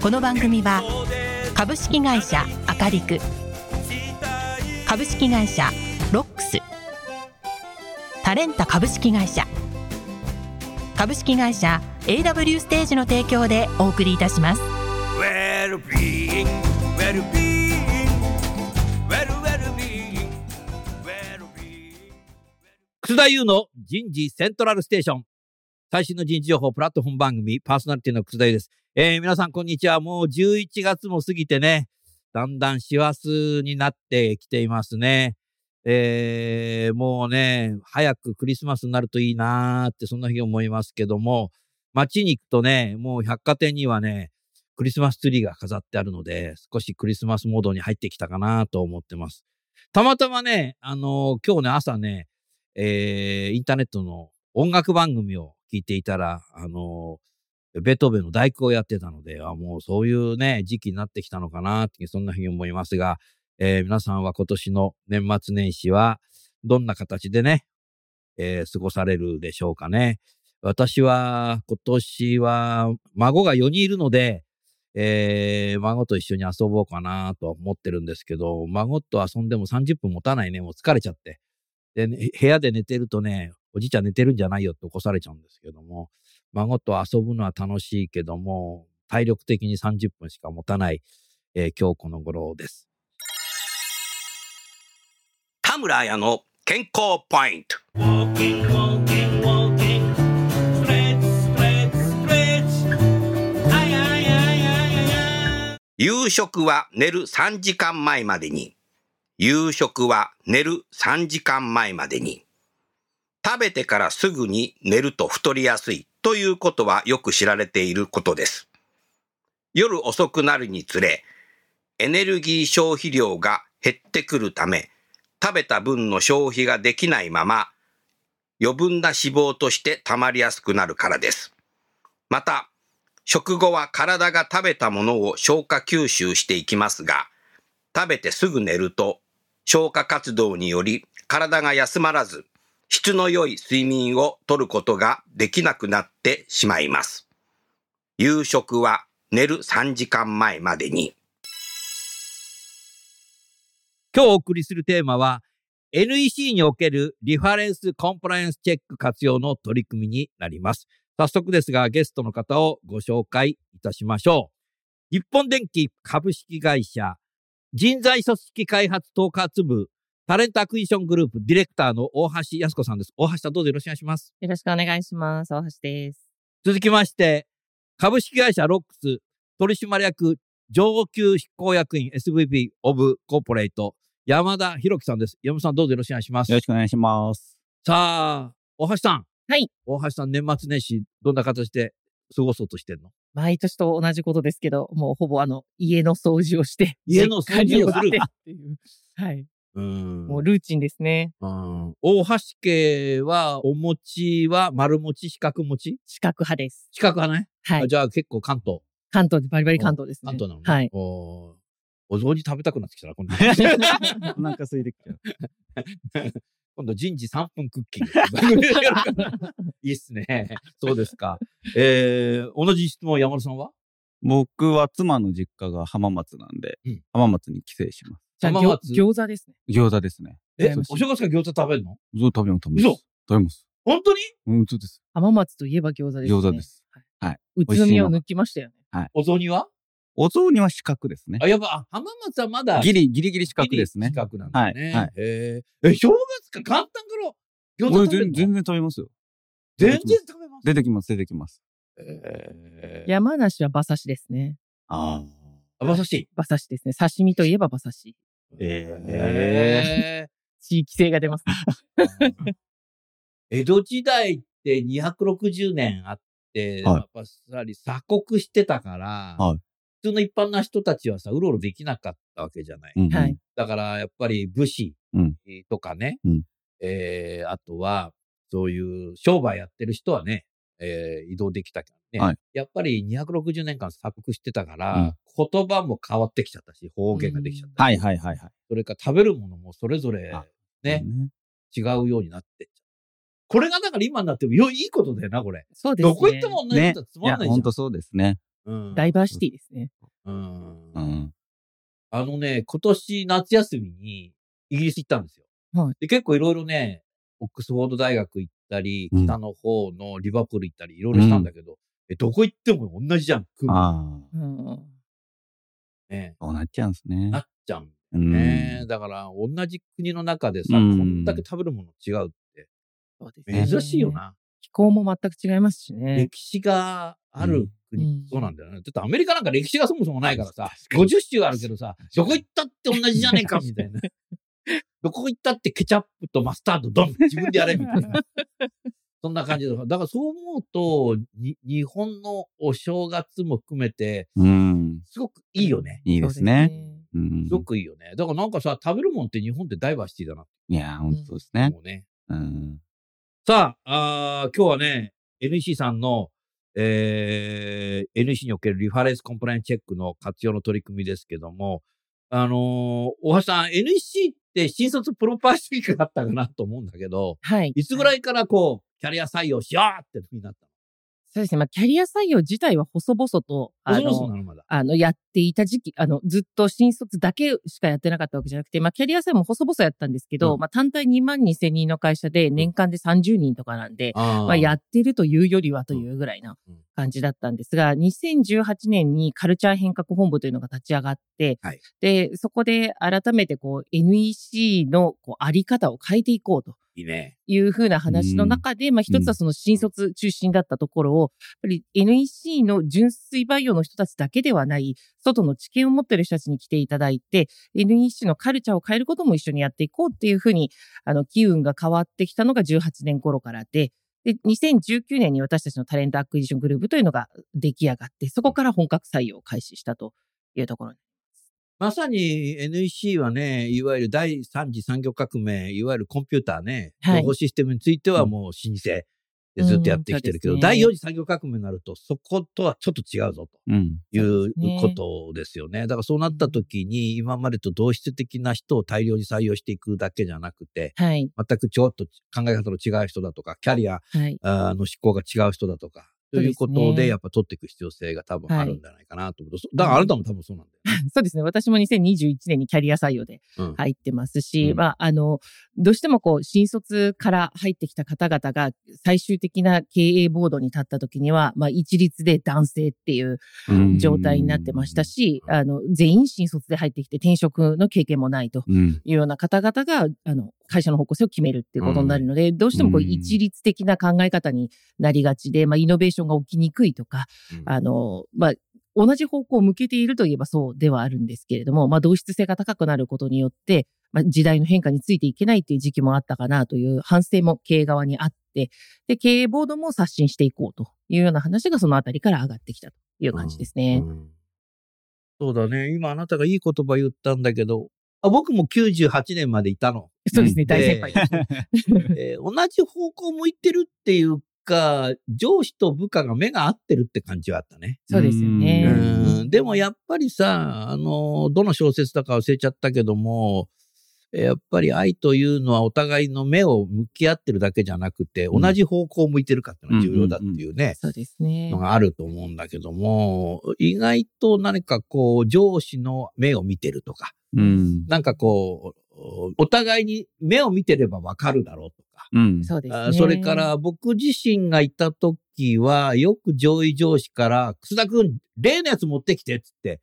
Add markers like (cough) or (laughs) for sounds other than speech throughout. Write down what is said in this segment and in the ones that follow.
この番組は株式会社アカリク株式会社ロックスタレンタ株式会社株式会社 AW ステージの提供でお送りいたします Well-being, well-being, well, 楠田優の人事セントラルステーション。最新の人事情報プラットフォーム番組、パーソナリティの楠田優です。えー、皆さんこんにちは。もう11月も過ぎてね、だんだん師走になってきていますね。えー、もうね、早くクリスマスになるといいなーって、そんな日思いますけども、街に行くとね、もう百貨店にはね、クリスマスツリーが飾ってあるので、少しクリスマスモードに入ってきたかなと思ってます。たまたまね、あのー今日ね、朝ね、えーインターネットの音楽番組を聞いていたら、あのーベトーベンの大工をやってたので、あもうそういうね、時期になってきたのかなって、そんなふうに思いますが、えー皆さんは今年の年末年始は、どんな形でね、えー過ごされるでしょうかね。私は今年は孫が4人いるので、えー孫と一緒に遊ぼうかなと思ってるんですけど、孫と遊んでも30分持たないね、もう疲れちゃって。で、ね部屋で寝てるとね、おじいちゃん寝てるんじゃないよって起こされちゃうんですけども、孫と遊ぶのは楽しいけども、体力的に30分しか持たない、えー今日この頃です。田村彩の健康ポイント。夕食は寝る3時間前までに。夕食は寝る3時間前までに。食べてからすぐに寝ると太りやすいということはよく知られていることです。夜遅くなるにつれ、エネルギー消費量が減ってくるため、食べた分の消費ができないまま、余分な脂肪として溜まりやすくなるからです。また、食後は体が食べたものを消化吸収していきますが、食べてすぐ寝ると、消化活動により体が休まらず、質の良い睡眠をとることができなくなってしまいます。夕食は寝る3時間前までに。今日お送りするテーマは、NEC におけるリファレンスコンプライアンスチェック活用の取り組みになります。早速ですが、ゲストの方をご紹介いたしましょう。日本電気株式会社人材組織開発統括部 Talent Acquisition グループディレクターの大橋康子さんです。大橋さんどうぞよろしくお願いします。よろしくお願いします。大橋です。続きまして、株式会社ロックス取締役上級執行役員 SVP オブコーポレート山田博樹さんです。山田さんどうぞよろしくお願いします。よろしくお願いします。さあ、大橋さん。はい。大橋さん、年末年始、どんな形で過ごそうとしてんの？毎年と同じことですけど、もうほぼあの、家の掃除をして、家の掃除をするっていう。はい。うんもうルーチンですね。うん大橋家は、お餅は丸餅、四角餅？四角派です。四角派ね。はい。あじゃあ結構関東。関東でバリバリ関東ですね。関東なのね。はい。おーお雑煮食べたくなってきたな、今度。(laughs) お腹空いてきちゃう。(laughs) 今度人事3分クッキング。(laughs) いいっすね。そうですか。えー、同じ質問、山田さんは？僕は妻の実家が浜松なんで、うん浜松に帰省します。じゃあ、浜松餃餃子ですね。餃子ですね。え、お正月から餃子食べるの？そう食べます、食べます。嘘食べます。本当に？うん、そうです。浜松といえば餃子ですね。餃子です。はい。宇都宮を抜きましたよね。お雑煮は？お雑煮は四角ですね。あ、やっぱ、あ浜松はまだ。ギリ、ギリギリ四角ですね四。角なんだね。はいはいえーえ、正月か簡単から餃子俺食べる全然食べますよ。全然食べます？出てきます、出てきます。えー、山梨は馬刺しですね。ああ、馬刺し。馬刺しですね。刺身といえば馬刺し。え地域性が出ます江戸時代って260年あって、はい。やっぱさり鎖国してたから、はい。普通の一般な人たちはさ、うろうろできなかったわけじゃない。うん。はい。だから、やっぱり武士うん。とかね、うん。えーあとは、そういう商売やってる人はね、えー移動できたけどね、はいやっぱり260年間鎖国してたから、うん言葉も変わってきちゃったし、方言ができちゃったし、はいはいはいはい。それから食べるものもそれぞれあね、ね。違うようになってっちゃう。これがだから今になってもよいいことだよな、これ。そうですね。どこ行っても同じねことはついや、まんないじゃん。ほんとそうですね。うんダイバーシティですね。うんうん。あのね、今年夏休みにイギリス行ったんですよ。はいで結構いろいろね、オックスフォード大学行ったり、うん北の方のリバプール行ったり、いろいろしたんだけど、えどこ行っても同じじゃん、空気ああ、うん。ね。そうなっちゃうんですねな。っちゃうんうん。ね。だから、同じ国の中でさ、うんこんだけ食べるもの違うって、そうですね珍しいよ。な。気候も全く違いますしね。歴史がある国、うんそうなんだよね。だってアメリカなんか歴史がそもそもないからさ、確かに50州あるけどさ、どこ行ったって同じじゃねえか、みたいな。(laughs) どこ行ったってケチャップとマスタードドン自分でやれ、みたいな。(laughs) そんな感じだから。だからそう思うと、に日本のお正月も含めて、うん。すごくいいよね。いいですね。うんすごくいいよね。だからなんかさ、食べるもんって日本ってダイバーシティだないや、ほんとそうですね。思うね。うん。さあ、あー今日はね、NEC さんの、えー NEC におけるリファレンスコンプライアンスチェックの活用の取り組みですけども、あのー大橋さん、NEC って新卒プロパーシークだったかなと思うんだけど、はい。いつぐらいからこう、キャリア採用しようってふうになったそうですね。まあ、キャリア採用自体は細々と、のあの。あの、やっていた時期、あの、ずっと新卒だけしかやってなかったわけじゃなくて、まあ、キャリア採用も細々やったんですけど、うん。まあ、単体2万2千人の会社で年間で30人とかなんで、あー。まあ、やってるというよりはというぐらいなうん。感じだったんですが、2018年にカルチャー変革本部というのが立ち上がって、はい。で、そこで改めてこう NEC のこうあり方を変えていこうといいね。いうふうな話の中で、まあ一つはその新卒中心だったところを、やっぱり NEC の純粋培養の人たちだけではない、外の知見を持っている人たちに来ていただいて、NEC のカルチャーを変えることも一緒にやっていこうっていうふうに、あの、機運が変わってきたのが18年頃からで、で、2019年に私たちの Talent Acquisition グループというのが出来上がって、そこから本格採用を開始したというところに。まさに NEC はね、いわゆる第三次産業革命、いわゆるコンピューターね、はい。情報システムについてはもう老舗でずっとやってきてるけど、うんそうですね。第四次産業革命になると、そことはちょっと違うぞとうん。いうね。ことですよね。だからそうなった時に、今までと同質的な人を大量に採用していくだけじゃなくて、はい。全くちょっと考え方の違う人だとか、キャリアの思考が違う人だとか、ということで、やっぱ取っていく必要性が多分あるんじゃないかなと思うだからあなたも多分そうなんだ。(laughs) そうですね。私も2021年にキャリア採用でうん。入ってますし、うん。まあ、あの、どうしてもこう、新卒から入ってきた方々が最終的な経営ボードに立った時には、まあ、一律で男性っていううん。状態になってましたし、あの、全員新卒で入ってきて転職の経験もないとうん。いうような方々が、あの、会社の方向性を決めるっていうことになるので、どうしてもこう、うん。一律的な考え方になりがちで、まあ、イノベーションが起きにくいとか、うん。あの、まあ、同じ方向を向けているといえばそうではあるんですけれども、まあ、同質性が高くなることによって、まあ、時代の変化についていけないっていう時期もあったかなという反省も経営側にあって、で、経営ボードも刷新していこうというような話がそのあたりから上がってきたという感じですね。うんそうだね。今あなたがいい言葉言ったんだけど、あ僕も98年までいたの。そうですね、うん大先輩です。(laughs) えー同じ方向向いてるっていうか、上司と部下が目が合ってるって感じはあったね。そうですよね。うんでもやっぱりさ、あの、どの小説だか忘れちゃったけども、やっぱり愛というのはお互いの目を向き合ってるだけじゃなくて、うん同じ方向を向いてるかっていうのが重要だっていうね、そうですねの。があると思うんだけども、意外と何かこう、上司の目を見てるとか、うん。なんかこう、お互いに目を見てればわかるだろうとか、うん。そうですね。あそれから僕自身がいた時は、よく上位上司から、楠田くん、例のやつ持ってきてっつって、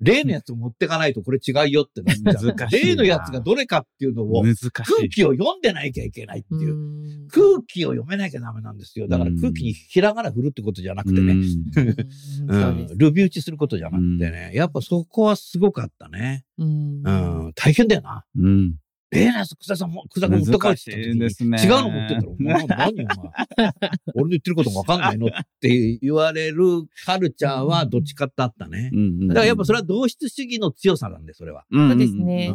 例のやつを持ってかないとこれ違うよってなるじゃん難しいな例のやつがどれかっていうのを。空気を読んでなきゃいけないっていう。うん空気を読めなきゃダメなんですよ。だから空気にひらがな振るってことじゃなくてね。ルビ打ちすることじゃなくてね。やっぱそこはすごかったね。うんうん。大変だよな。うん。ええな、草田さんも、草田君持って帰って違うの持ってったら、お前何お前。(laughs) 俺の言ってることもわかんないの？って言われるカルチャーはどっちかってあったね。だからやっぱそれは同質主義の強さなんで、それは。そそうですね。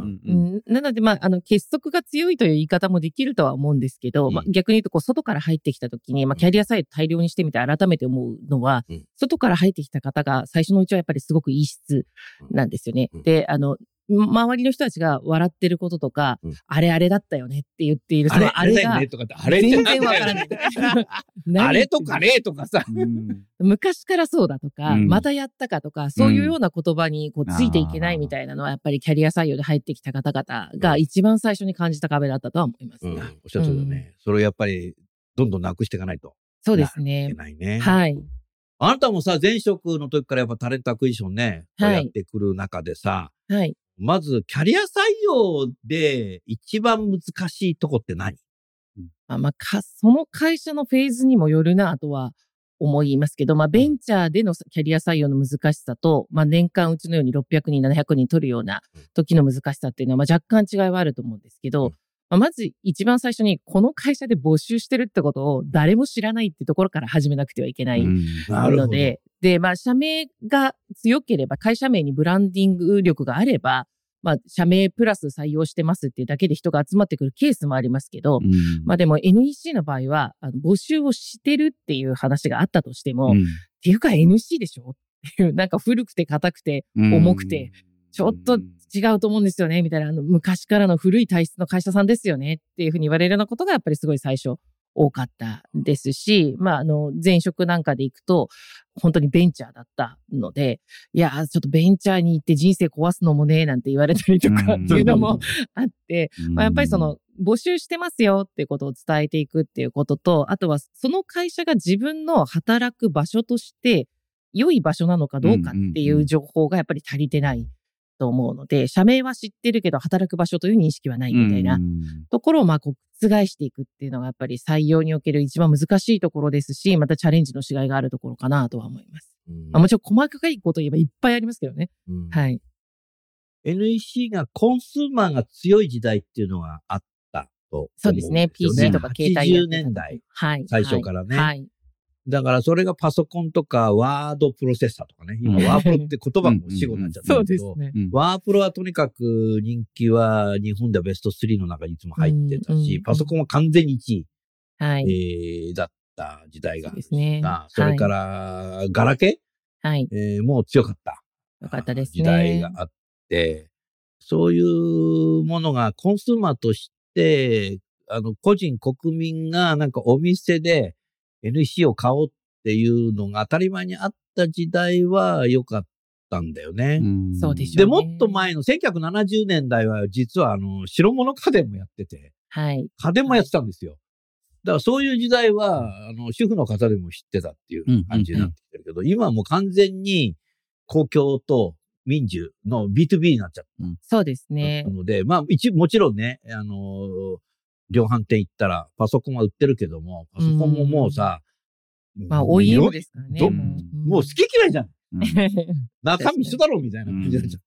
なので、まあ、あの、結束が強いという言い方もできるとは思うんですけど、うん。まあ、逆に言うと、こう、外から入ってきたときに、まあ、キャリアサイド大量にしてみて改めて思うのは、うん。外から入ってきた方が最初のうちはやっぱりすごくいい質なんですよね。うん。で、あの、周りの人たちが笑ってることとか、うんあれあれだったよねって言っている、そあれ、のあれがあれとかって、あれ全然わからない。(laughs) 何あれとかねとかさ。うん昔からそうだとか、うんまたやったかとか、そういうような言葉にこうついていけないみたいなのは、やっぱりキャリア採用で入ってきた方々が一番最初に感じた壁だったとは思います。うん、おっしゃるとりだね。それをやっぱり、どんどんなくしていかないとそうですいけね。ないね。はい。あなたもさ、前職の時からやっぱ Talent Acquisition ね、はいやってくる中でさ、はい。まず、キャリア採用で一番難しいとこって何？あまあ、か、その会社のフェーズにもよるなとは思いますけど、まあ、ベンチャーでのキャリア採用の難しさと、まあ、年間うちのように600人、700人取るような時の難しさっていうのは、まあ、若干違いはあると思うんですけど、うんまず一番最初にこの会社で募集してるってことを誰も知らないってところから始めなくてはいけないなるほど。ので、で、まあ、社名が強ければ、会社名にブランディング力があれば、まあ、社名プラス採用してますっていうだけで人が集まってくるケースもありますけど、まあでも NEC の場合は、あの募集をしてるっていう話があったとしても、っていうか NC でしょ？っていう、なんか古くて硬くて重くて、ちょっと違うと思うんですよね、みたいな、あの昔からの古い体質の会社さんですよねっていうふうに言われるようなことがやっぱりすごい最初多かったですし、まああの前職なんかで行くと、本当にベンチャーだったので、いや、ちょっとベンチャーに行って人生壊すのもね、なんて言われたりとかっていうのもあって、まあ、やっぱりその、募集してますよっていうことを伝えていくっていうことと、あとはその会社が自分の働く場所として良い場所なのかどうかっていう情報がやっぱり足りてないと思うので、社名は知ってるけど働く場所という認識はないみたいなところをまあ覆していくっていうのがやっぱり採用における一番難しいところですし、またチャレンジのしがいがあるところかなとは思います。うんまあ、もちろん細かいこと言えばいっぱいありますけどね。うんはい。NEC がコンスーマーが強い時代っていうのがあったとね。そうですね。PC とか携帯や80ってた年代。はい。最初からねはい。だからそれがパソコンとかワードプロセッサーとかね。今うんワープロって言葉も死語になっちゃったそんだけど。ワープロはとにかく人気は日本ではベスト3の中にいつも入ってたし、パソコンは完全に1位、はい。えーだった時代がそうですね。あそれから、ガラケはい。ー、えーもう強かった。よかったですね。時代があって、そういうものがコンスーマーとして、あの、個人、国民がなんかお店で NC を買おうっていうのが当たり前にあった時代は良かったんだよね。で、そうでしょうねもっと前の1970年代は実はあの、白物家電もやってて、はい。家電もやってたんですよ。だからそういう時代は、あの、主婦の方でも知ってたっていう感じになってきてるけど、今はもう完全に公共と民需の B2B になっちゃっそうですねた。ので、まあ一、もちろんね、あの、量販店行ったらパソコンは売ってるけども、パソコンももうさ、まあ、OEM ですからね。どももう好き嫌いじゃん。うん (laughs) 中身一緒だろみたいな感じになっちゃう。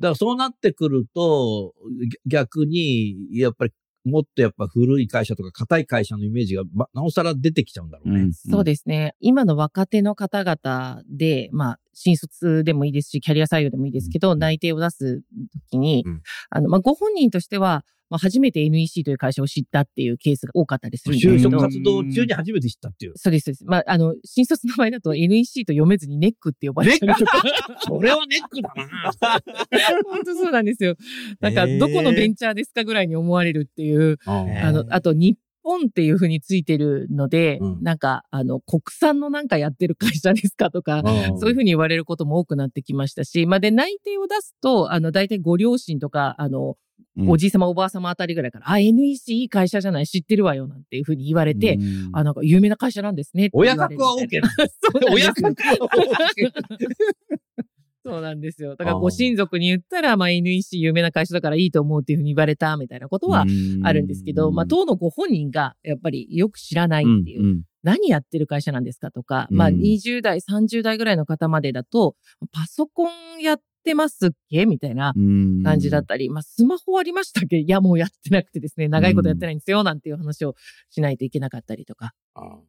だからそうなってくると、ぎ逆に、やっぱりもっとやっぱ古い会社とか硬い会社のイメージが、まなおさら出てきちゃうんだろうね。そうですね。今の若手の方々で、まあ、新卒でもいいですし、キャリア採用でもいいですけど、うん内定を出すときに、うんあの、まあ、ご本人としては、まあ、初めて NEC という会社を知ったっていうケースが多かったりするんですけど就職、活動中に初めて知ったっていう。そうです、そうです。まあ、あの、新卒の場合だと NEC と読めずにネックって呼ばれたりとか。(laughs) それはネックだな。(laughs) 本当そうなんですよ。なんか、どこのベンチャーですかぐらいに思われるっていう、ああの、あと、日本っていうふうについてるので、うんなんか、あの、国産のなんかやってる会社ですかとか、そういうふうに言われることも多くなってきましたし、まあ、で、内定を出すと、あの、大体ご両親とか、あの、おじい様おばあ様あたりぐらいから、あ、NEC いい会社じゃない、知ってるわよ、なんていうふうに言われて、あ、なんか有名な会社なんですね親格は OK な (laughs) そう親格は OK。そうなんですよ。だからご親族に言ったら、まあ NEC 有名な会社だからいいと思うっていうふうに言われたみたいなことはあるんですけど、まあ当のご本人がやっぱりよく知らないっていう、何やってる会社なんですかとか、まあうん。20代、30代ぐらいの方までだと、パソコンやっってますっけ？みたいなうん。感じだったり、まあ、スマホありましたっけ？いや、もうやってなくてですね、長いことやってないんですよ、なんていう話をしないといけなかったりとか、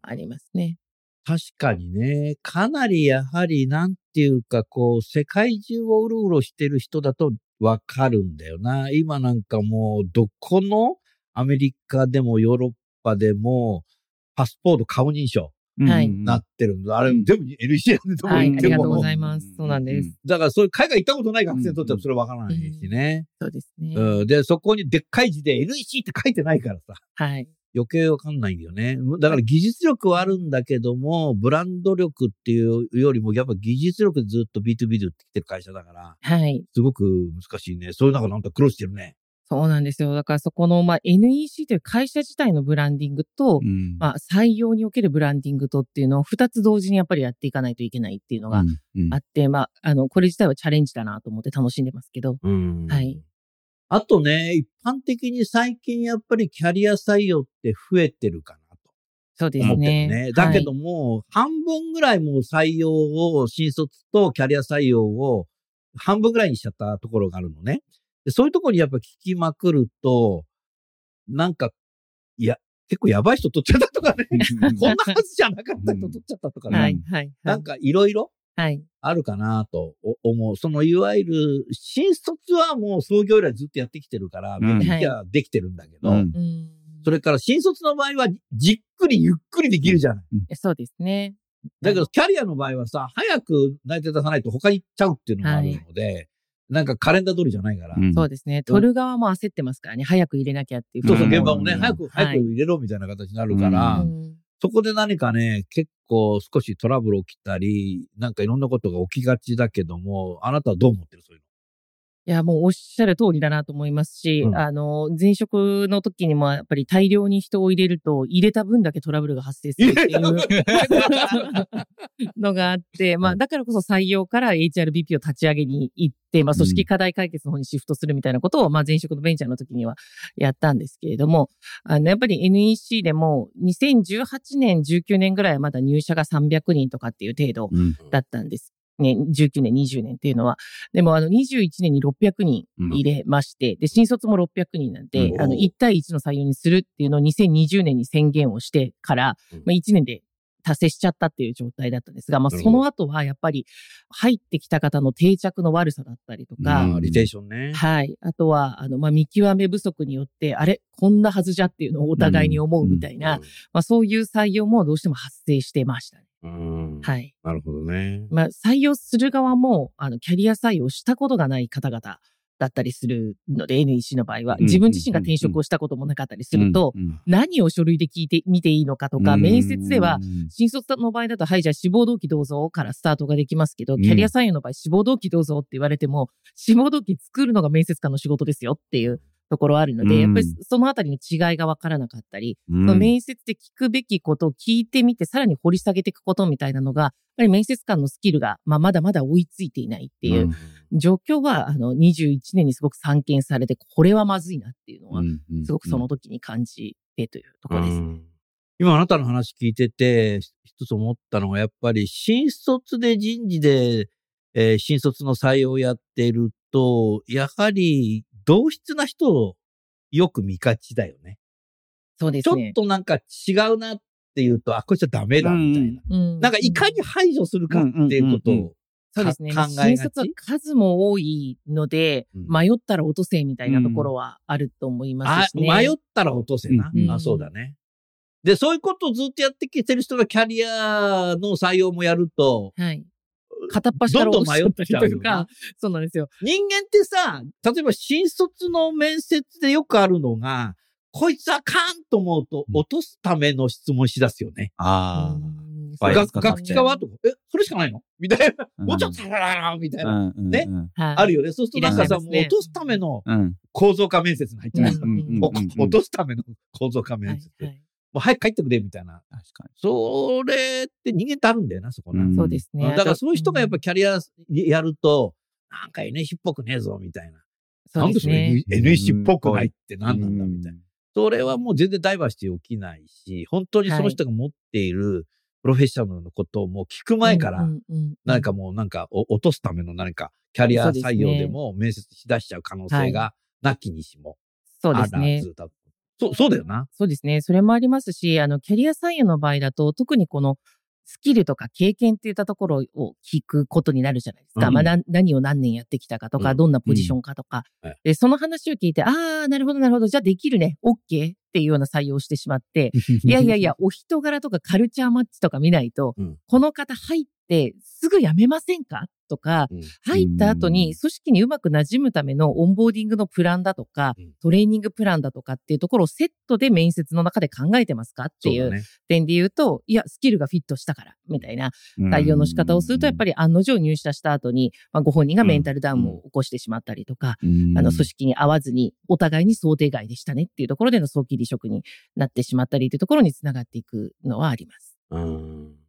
ありますね。確かにね、かなりやはり、なんていうか、こう、世界中をうろうろしてる人だとわかるんだよな。今なんかもう、どこのアメリカでもヨーロッパでも、パスポート顔認証はいうんなってるんだ。あれ、全部 NEC やね、どこはい、ありがとうございます。そうなんです。。だから、そういう海外行ったことない学生にとってはそれわからないしね。そうですね。うん。で、そこにでっかい字で NEC って書いてないからさ。はい。余計わかんないんだよね。だから技術力はあるんだけども、ブランド力っていうよりも、やっぱ技術力でずっと B2B で売ってきてる会社だから、はい。すごく難しいね。そういう中なんか苦労してるね。そうなんですよ。だからそこの、まあ、NEC という会社自体のブランディングと、うんまあ、採用におけるブランディングとっていうのを二つ同時にやっぱりやっていかないといけないっていうのがうんあって、まあ、あの、これ自体はチャレンジだなと思って楽しんでますけど、うんはい。あとね、一般的に最近やっぱりキャリア採用って増えてるかなとそうですね。ね。だけども、半分ぐらいもう採用を、新卒とキャリア採用を半分ぐらいにしちゃったところがあるのね。でそういうところにやっぱ聞きまくると、なんか、いや、結構やばい人取っちゃったとかね。(laughs) こんなはずじゃなかった人取っちゃったとかね。はい、はい、はいなん。かいろいろはい。あるかなと思う。そのいわゆる新卒はもう創業以来ずっとやってきてるから、うんめっちゃできてるんだけど、うんうん。それから新卒の場合はじっくりゆっくりできるじゃない。そうですね。だけどキャリアの場合はさ、早く内定出さないと他に行っちゃうっていうのがあるので、なんかカレンダー通りじゃないから。うんそうですね。取る側も焦ってますからね。早く入れなきゃっていう。そうそう、うん現場もね、うん早く、早く入れろみたいな形になるから、うんそこで何かね、結構少しトラブル起きたり、なんかいろんなことが起きがちだけども、あなたはどう思ってる？そういういや、もうおっしゃる通りだなと思いますし、うん。あの、前職の時にもやっぱり大量に人を入れると、入れた分だけトラブルが発生するっていう (laughs) のがあって、まあ、だからこそ採用から HRBP を立ち上げに行って、まあ、組織課題解決の方にシフトするみたいなことを、まあ、前職のベンチャーの時にはやったんですけれども、あの、やっぱり NEC でも2018年、19年ぐらいはまだ入社が300人とかっていう程度うん。だったんです。ね、19年、20年っていうのは。でも、あの、21年に600人入れまして、で、新卒も600人なんで、うん。あの、1対1の採用にするっていうのを2020年に宣言をしてから、うん。まあ、1年で達成しちゃったっていう状態だったんですが、まあ、その後はやっぱり入ってきた方の定着の悪さだったりとか、うんのリテーションね。はい。あとは、あの、まあ、見極め不足によって、あれこんなはずじゃっていうのをお互いに思うみたいな、まあ、そういう採用もどうしても発生してましたね。うん。はい。なるほどね。まあ、採用する側も、あの、キャリア採用したことがない方々だったりするので、NEC の場合は、うん自分自身が転職をしたこともなかったりすると、うん何を書類で聞いてみていいのかとか、うん面接では、うん新卒の場合だと、はい、じゃあ志望動機どうぞからスタートができますけど、うん。キャリア採用の場合、志望動機どうぞって言われても、志望動機作るのが面接官の仕事ですよっていうところあるので、うん。やっぱりそのあたりの違いがわからなかったり、うん。その面接で聞くべきことを聞いてみて、さらに掘り下げていくことみたいなのが、やっぱり面接官のスキルが、まあ、まだまだ追いついていないっていう状況は、あの、21年にすごく散見されて、これはまずいなっていうのは、すごくその時に感じてというところです。うん今あなたの話聞いてて、一つ思ったのが、やっぱり新卒で人事で、えー新卒の採用をやってると、やはり同質な人をよく見がちだよね。ちょっそうですね。となんか違うなっていうと、あ、こいつはダメだみたいな。うんなんかいかに排除するかっていうことうんうんをそうですね。新卒はち。数も多いので、うん迷ったら落とせみたいなところはあると思いまあすしね。迷ったら落とせな。うんあ、そうだね。で、そういうことをずっとやってきてる人がキャリアの採用もやると、はい。片っ端からどんどん迷っ落としちゃったりとか、そうなんですよ。人間ってさ、例えば新卒の面接でよくあるのが、こいつあかんと思うとうん落とすための質問しだすよね。あうんバイア学スかかって学知側とか、え、それしかないの？みたいな。あ。もうちょっとなみたいな。うんね。はいあるよね。そうするとなんかさ、もう落とすためのうん。構造化面接に入っちゃう。うんうんお落とすための構造化面接。はいはいもう早く帰ってくれみたいな。確かそれって人間ってあるんだよな、そこな。うんそうですね。だからそういう人がやっぱり、キャリアやると、なんか NEC っぽくねえぞ、みたいな。そうですね。なんでそれ NEC っぽくないってに。何なんだ、みたいな。それはもう全然ダイバーシティ起きないし、本当にその人が持っている、プロフェッショナルのことをもう聞く前から、うんかもうなんかお落とすための何かキャリア採用でも面接し出しちゃう可能性がなきにしもそうですね。そう、そうだよな。そうですね。それもありますし、あの、キャリア採用の場合だと、特にこの、スキルとか経験っていったところを聞くことになるじゃないですか。うんまあ、な何を何年やってきたかとか、うんどんなポジションかとか。はいで、その話を聞いて、ああ、なるほど、なるほど。じゃあできるね。OK っていうような採用をしてしまって、(laughs) いやいやいや、お人柄とかカルチャーマッチとか見ないと、うん。この方入ってすぐ辞めませんか？とか、うん。入った後うん。に組織にうまく馴染むためのオンボーディングのプランだとか、うん。トレーニングプランだとかっていうところをセットで面接の中で考えてますか？っていう。点で言うと、いや、スキルがフィットしたから、みたいな採用の仕方をすると、やっぱり、り案の定入社した後に、まあ、ご本人がメンタルダウンを起こしてしまったりとか、あの、組織に合わずに、お互いに想定外でしたねっていうところでの早期離職になってしまったりというところにつながっていくのはあります。うん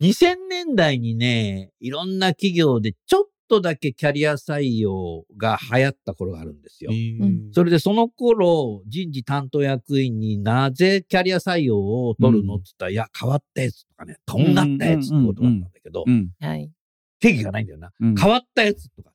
2000年代にね、いろんな企業でちょっとだけキャリア採用が流行った頃があるんですよ。んそれでその頃、人事担当役員になぜキャリア採用を取るの？って言ったら、いや、変わったやつとかね、とんがったやつってことだったんだけど。定義がないんだよな。うん変わったやつとか、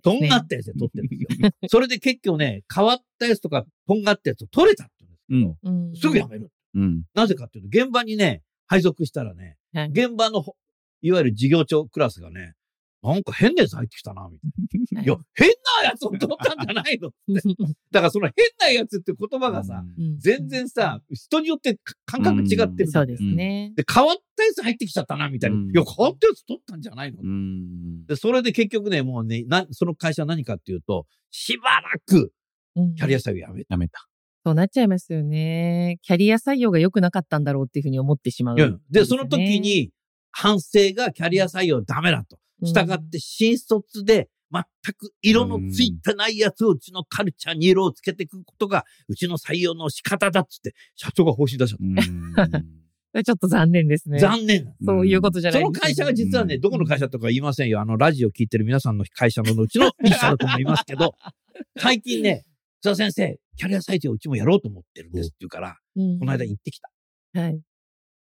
とん。がったやつで取ってるんですよ。それで結局ね、変わったやつとか、とんがったやつを取れたって言うんですけど、うんすぐ辞める。うん。なぜかっていうと、現場にね、配属したらね、はい現場のほ、いわゆる事業長クラスがね、なんか変なやつ入ってきたな、みたいな。(laughs) いや、変なやつを取ったんじゃないの？(laughs) だからその変なやつって言葉がさ、うん全然さ、人によってか感覚違ってるそうですね。で、変わったやつ入ってきちゃったな、みたいな。うんいや、変わったやつ取ったんじゃないの、うん。で、それで結局ね、もうね、な、その会社は何かっていうと、しばらくうんキャリア採用やめた。やめた。そうなっちゃいますよね。キャリア採用が良くなかったんだろうっていうふうに思ってしまう、いやで、その時、に反省がキャリア採用ダメだと。従って新卒で全く色のついてないやつをうちのカルチャーに色をつけていくことがうちの採用の仕方だっつって社長が方針出しちゃっうん。(laughs) ちょっと残念ですた。ね。残念そういうことじゃないですその会社が実はね、うんどこの会社とか言いませんよ。あの、ラジオ聞いてる皆さんの会社のうちの一社だと思いますけど、(laughs) 最近ね、津田先生、キャリア採用うちもやろうと思ってるんですって言うから、うんこの間行ってきた。はい。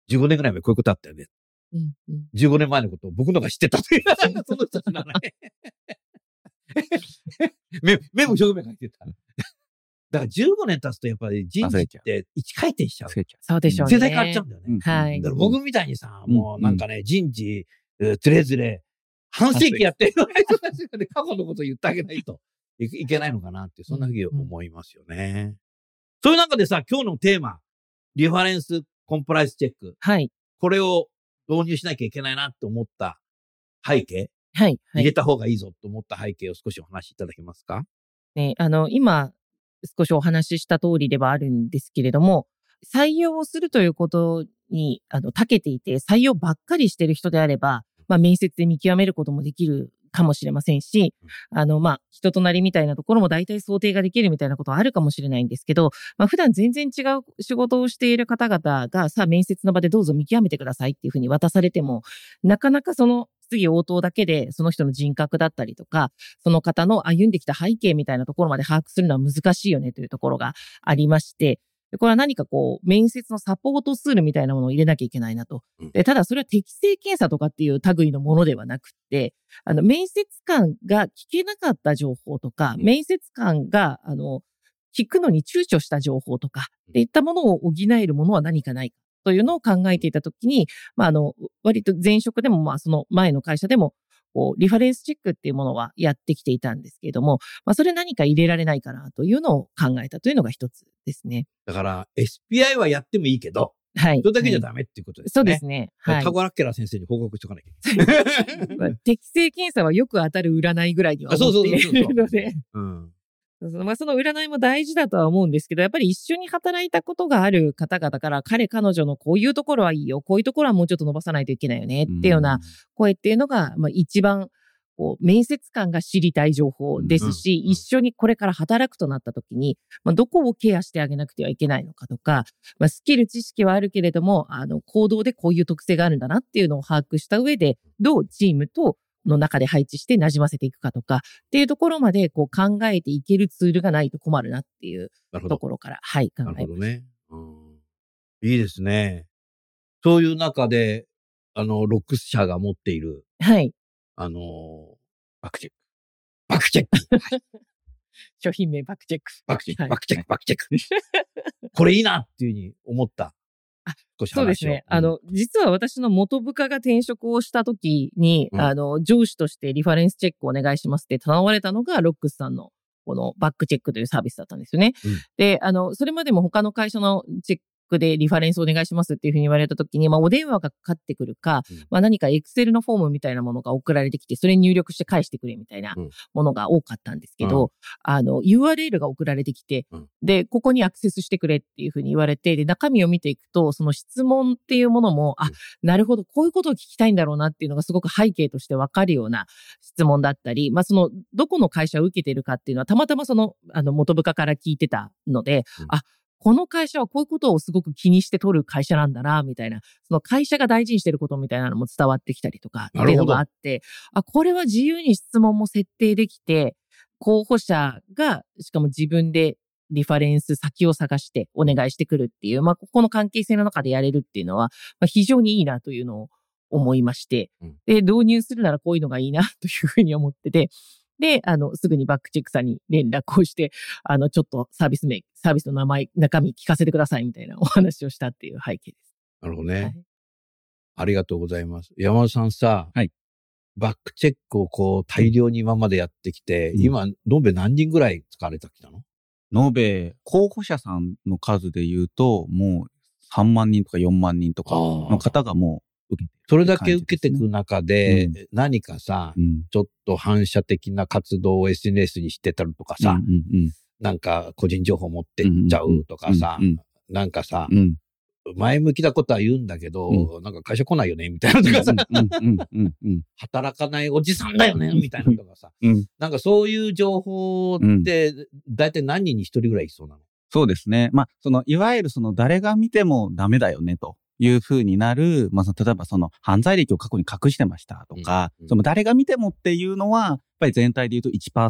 15年ぐらい前こういうことあったよね。うんうん15年前のことを僕のが知ってたという。その人知らない。メメモ一生懸命書いてた。だから15年経つとやっぱり人事って一回転しちゃう。そうでしょうね。世代変わっちゃうんだよね。う。はいだから僕みたいにさ、うんもうなんかね、人事、えーつれづれ、半世紀やってる人たちがね、過去のことを言ってあげないといいけないのかなって、そんなふうに思いますよね。そういう中でさ、今日のテーマ、リファレンスコンプライアンスチェック。はい。これを導入しなきゃいけないなって思った背景、はい。はい。入れた方がいいぞと思った背景を少しお話しいただけますか？ね、あの、今、少しお話しした通りではあるんですけれども、採用をするということに、あの、長けていて、採用ばっかりしてる人であれば、まあ、面接で見極めることもできるかもしれませんし、あの、まあ、人となりみたいなところも大体想定ができるみたいなことはあるかもしれないんですけど、まあ、普段全然違う仕事をしている方々が、さあ、面接の場でどうぞ見極めてくださいっていうふうに渡されても、なかなかその質疑応答だけで、その人の人格だったりとか、その方の歩んできた背景みたいなところまで把握するのは難しいよねというところがありまして、でこれは何かこう、面接のサポートツールみたいなものを入れなきゃいけないなと。うん。で、ただそれは適正検査とかっていう類のものではなくって、あの、面接官が聞けなかった情報とか、うん。面接官が、あの、聞くのに躊躇した情報とか、っていったものを補えるものは何かないかというのを考えていたときに、まあ、あの、割と前職でも、まあ、その前の会社でも、こう、リファレンスチェックっていうものはやってきていたんですけれども、まあ、それ何か入れられないかなというのを考えたというのが一つですね。だから、SPI はやってもいいけど、はい。それだけじゃはいダメっていうことですね。そうですね。はいタ。ゴラッケラー先生に報告しておかなきゃいけない。(laughs) 適正検査はよく当たる占いぐらいには思っていあそうそうそうそう (laughs) うん。まあ、その占いも大事だとは思うんですけど、やっぱり一緒に働いたことがある方々から、彼、彼女のこういうところはいいよ、こういうところはもうちょっと伸ばさないといけないよね、っていうような声っていうのが、まあ、一番、こう、面接官が知りたい情報ですし、一緒にこれから働くとなった時に、まあ、どこをケアしてあげなくてはいけないのかとか、まあ、スキル、知識はあるけれども、あの、行動でこういう特性があるんだなっていうのを把握した上で、どうチームとの中で配置して馴染ませていくかとか、っていうところまでこう考えていけるツールがないと困るなっていう。ところから、はい、考なるえます。ほどね。うんいいですね。そういう中で、あの、ロックス社が持っている、はい。あの、バックチェック。バックチェック。(laughs) 商品名バックチェック。バックチェック。はいバックチェック。バックチェック。これいいなっていうふうに思った。あ少しそうですね。あ、の、実は私の元部下が転職をした時に、うんあの、上司としてリファレンスチェックお願いしますって頼まれたのが、ロックスさんの、このバックチェックというサービスだったんですよね。うんで、あの、それまでも他の会社のチェックでリファレンスお願いしますっていうふうに言われた時に、まあ、お電話がかかってくるか、うん。まあ、何かエクセルのフォームみたいなものが送られてきて、それに入力して返してくれみたいなうん。ものが多かったんですけど、あの、URL が送られてきて、うん。で、ここにアクセスしてくれっていうふうに言われて、で、中身を見ていくと、その質問っていうものも、あ、うん。なるほど、こういうことを聞きたいんだろうなっていうのがすごく背景としてわかるような質問だったり、まあ、その、どこの会社を受けてるかっていうのは、たまたまその、あの、元部下から聞いてたので、うん。あ、この会社はこういうことをすごく気にして取る会社なんだな、みたいな、その会社が大事にしてることみたいなのも伝わってきたりとか、っていうのがあって、あ、これは自由に質問も設定できて、候補者が、しかも自分でリファレンス先を探してお願いしてくるっていう、まあ、ここの関係性の中でやれるっていうのは、まあ、非常にいいなというのを思いまして、うん。で、導入するならこういうのがいいなというふうに思ってて、で、あの、すぐにバックチェックさんに連絡をして、あの、ちょっとサービス名、サービスの名前、中身聞かせてくださいみたいなお話をしたっていう背景です。なるほどね。はいありがとうございます。山田さんさ、はいバックチェックをこう大量に今までやってきて、うん今、延べ何人ぐらい使われてきたの？延べ、候補者さんの数で言うと、もう3万人とか4万人とかの方がもう受けてる、それだけ受けていく中で、うん。何かさ、うん。ちょっと反射的な活動を SNS にしてたりとかさ、うんうんなんか個人情報持ってっちゃうとかさ、うんうんなんかさう、ん。うん。前向きなことは言うんだけど、なんか会社来ないよね？みたいなとかさ、うんうんうんうん働かないおじさんだよね？みたいなとかさ、うん。なんかそういう情報って、だいたい何人に一人ぐらいいそうなの？そうですね。まあ、その、いわゆるその、誰が見てもダメだよね、というふうになる、まあ、その例えばその、犯罪歴を過去に隠してましたとか、うんうんその、誰が見てもっていうのは、やっぱり全体で言うと1%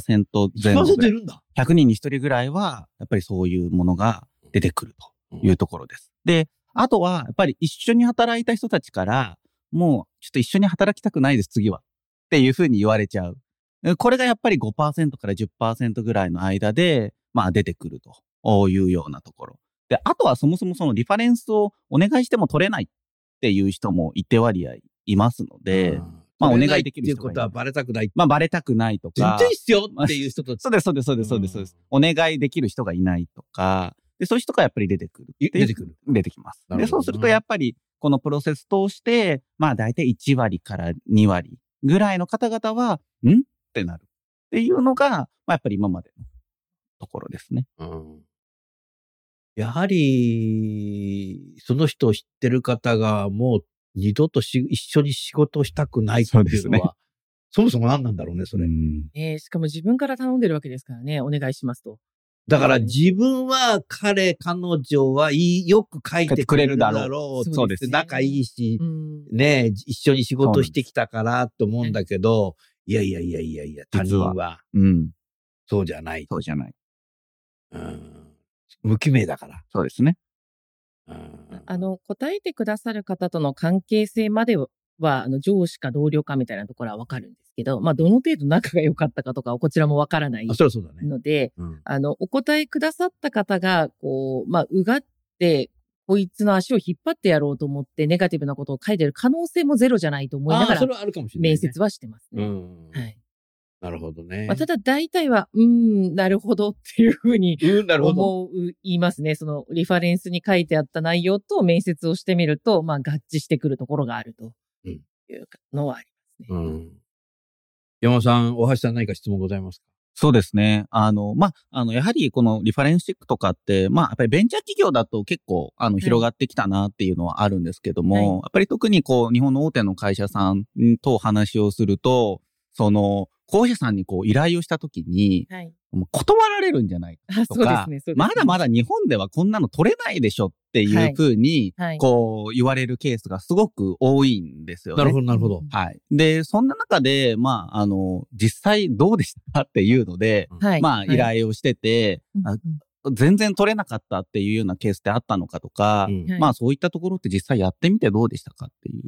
前後1%でいるんだ。100人に1人ぐらいは、やっぱりそういうものが出てくるというところです。で、あとは、やっぱり一緒に働いた人たちから、もう、ちょっと一緒に働きたくないです、次は。っていうふうに言われちゃう。これがやっぱり5%から10%ぐらいの間で、まあ出てくるというようなところ。で、あとはそもそもそのリファレンスをお願いしても取れないっていう人も一定割合いますので、まあお願いできるっていうことはバレたくない。まあバレたくないとか。全然いいっすよっていう人と (laughs) そうです、そうです、そうです、そうです、そうです。お願いできる人がいないとか、で、そういう人がやっぱり出てくる。出てくる。出てきます。で、そうするとやっぱり、このプロセス通して、まあ大体1割から2割ぐらいの方々は、ん？ってなる。っていうのが、まあやっぱり今までのところですね。うんやはり、その人を知ってる方がもう二度とし一緒に仕事をしたくないっていうのは、そうですねそもそも何なんだろうね、それ。うんえーしかも自分から頼んでるわけですからね、お願いしますと。だから自分は彼、彼女はいいよく書いてくれるだろうそうですね仲いいし、うんねえ一緒に仕事してきたからと思うんだけど、いやいやいやいやいや、他人はうん。そうじゃない。そうじゃない。うん無記名だから。そうですね。うんあの、答えてくださる方との関係性までは、あの、上司か同僚かみたいなところはわかるんですけど、まあ、どの程度仲が良かったかとかはこちらもわからないあ、そりゃそうだね。ので、うんあの、お答えくださった方が、こう、まあ、うがって、こいつの足を引っ張ってやろうと思って、ネガティブなことを書いてる可能性もゼロじゃないと思いながら、あそれはあるかもしれない、ね。面接はしてますね。うん。はい。なるほどね。まあ、ただ、大体は、うーん、なるほどっていうふうにうん、なるほど。思う、言いますね。その、リファレンスに書いてあった内容と面接をしてみると、まあ、合致してくるところがあるとうんいうのはありますね。うん。山本さん、大橋さん何か質問ございますか？そうですね。あの、まあ、あの、やはりこのリファレンスチェックとかって、まあ、やっぱりベンチャー企業だと結構、あの、い広がってきたなっていうのはあるんですけども、はいやっぱり特にこう、日本の大手の会社さんとお話をすると、その、候補者さんにこう、依頼をしたときに、はい。断られるんじゃないあ、とかね。ねまだまだ日本ではこんなの取れないでしょっていうふうに、はいこう、言われるケースがすごく多いんですよね。なるほど、なるほど。はい。で、そんな中で、まあ、あの、実際どうでしたかっていうので、はい。まあ、はい依頼をしてて、あうんうん全然取れなかったっていうようなケースってあったのかとか、うんはいまあそういったところって実際やってみてどうでしたかっていう。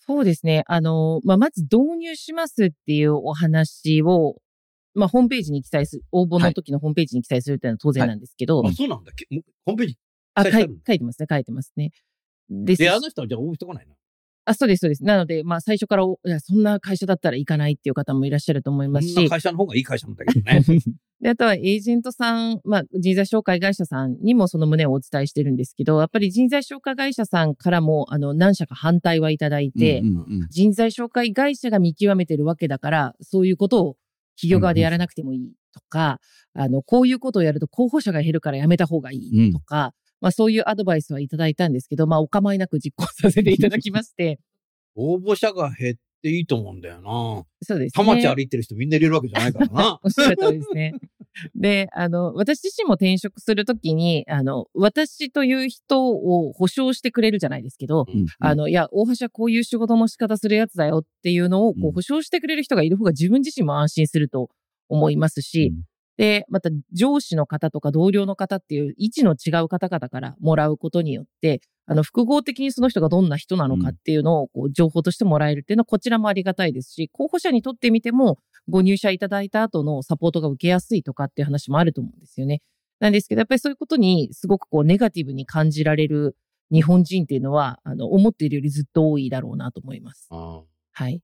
そうですね。あの、まあ、まず導入しますっていうお話を、まあ、ホームページに記載する、応募の時のホームページに記載するっていうのは当然なんですけど、あ、そうなんだホームページ。あ、書いてますね、書いてますね。ですで、あの人はじゃあ応募してこないな。あ、そうです、そうです。なので、まあ、最初からお、いや、そんな会社だったら行かないっていう方もいらっしゃると思いますし、そんな会社の方がいい会社なんだけどね。(laughs) で、あとはエージェントさん、まあ、人材紹介会社さんにもその旨をお伝えしてるんですけど、やっぱり人材紹介会社さんからも、あの、何社か反対はいただいて、うんうんうん人材紹介会社が見極めてるわけだから、そういうことを企業側でやらなくてもいいとか、あの、こういうことをやると候補者が減るからやめた方がいいとか、まあそういうアドバイスはいただいたんですけど、まあお構いなく実行させていただきまして、応募者が減っていいと思うんだよな。そうですね。田町歩いてる人みんな入れるわけじゃないからな。(laughs) おっしゃる通りですね。で、あの、私自身も転職するときに、あの、私という人を保証してくれるじゃないですけど、うんあの、いや、大橋はこういう仕事の仕方するやつだよっていうのを、こうんう、保証してくれる人がいる方が自分自身も安心すると思いますし、うんで、また上司の方とか同僚の方っていう位置の違う方々からもらうことによって、あの、複合的にその人がどんな人なのかっていうのを、こう、情報としてもらえるっていうのはこちらもありがたいですし、候補者にとってみても、ご入社いただいた後のサポートが受けやすいとかっていう話もあると思うんですよね。なんですけど、やっぱりそういうことにすごくこう、ネガティブに感じられる日本人っていうのは、あの、思っているよりずっと多いだろうなと思います。あはい。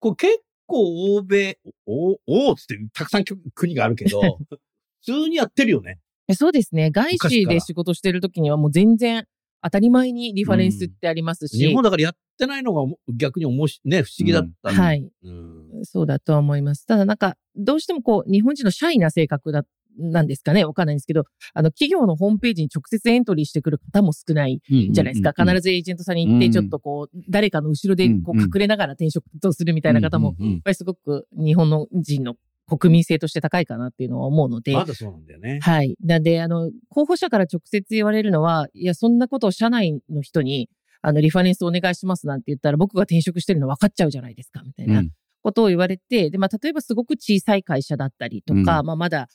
これ結構欧米、お、おーっつってたくさん国があるけど、(laughs) 普通にやってるよね。えそうですね。外資で仕事してる時にはもう全然当たり前にリファレンスってありますし、日本だからやってないのが逆に面白い、ね、不思議だったねはい。うん。そうだとは思います。ただなんか、どうしてもこう、日本人のシャイな性格だ、なんですかねわかんないんですけど、あの、企業のホームページに直接エントリーしてくる方も少ないじゃないですか。必ずエージェントさんに行って、うんちょっとこう、誰かの後ろでこうんう隠れながら転職とするみたいな方も、うんうんうん。やっぱりすごく日本の人の国民性として高いかなっていうのは思うので、まだそうなんだよね。はい。なんで、あの、候補者から直接言われるのは、いや、そんなことを社内の人に、あの、リファレンスお願いしますなんて言ったら、僕が転職してるの分かっちゃうじゃないですか、みたいなうん。ことを言われて、で、まあ、例えばすごく小さい会社だったりとか、うん。まあ、まだ、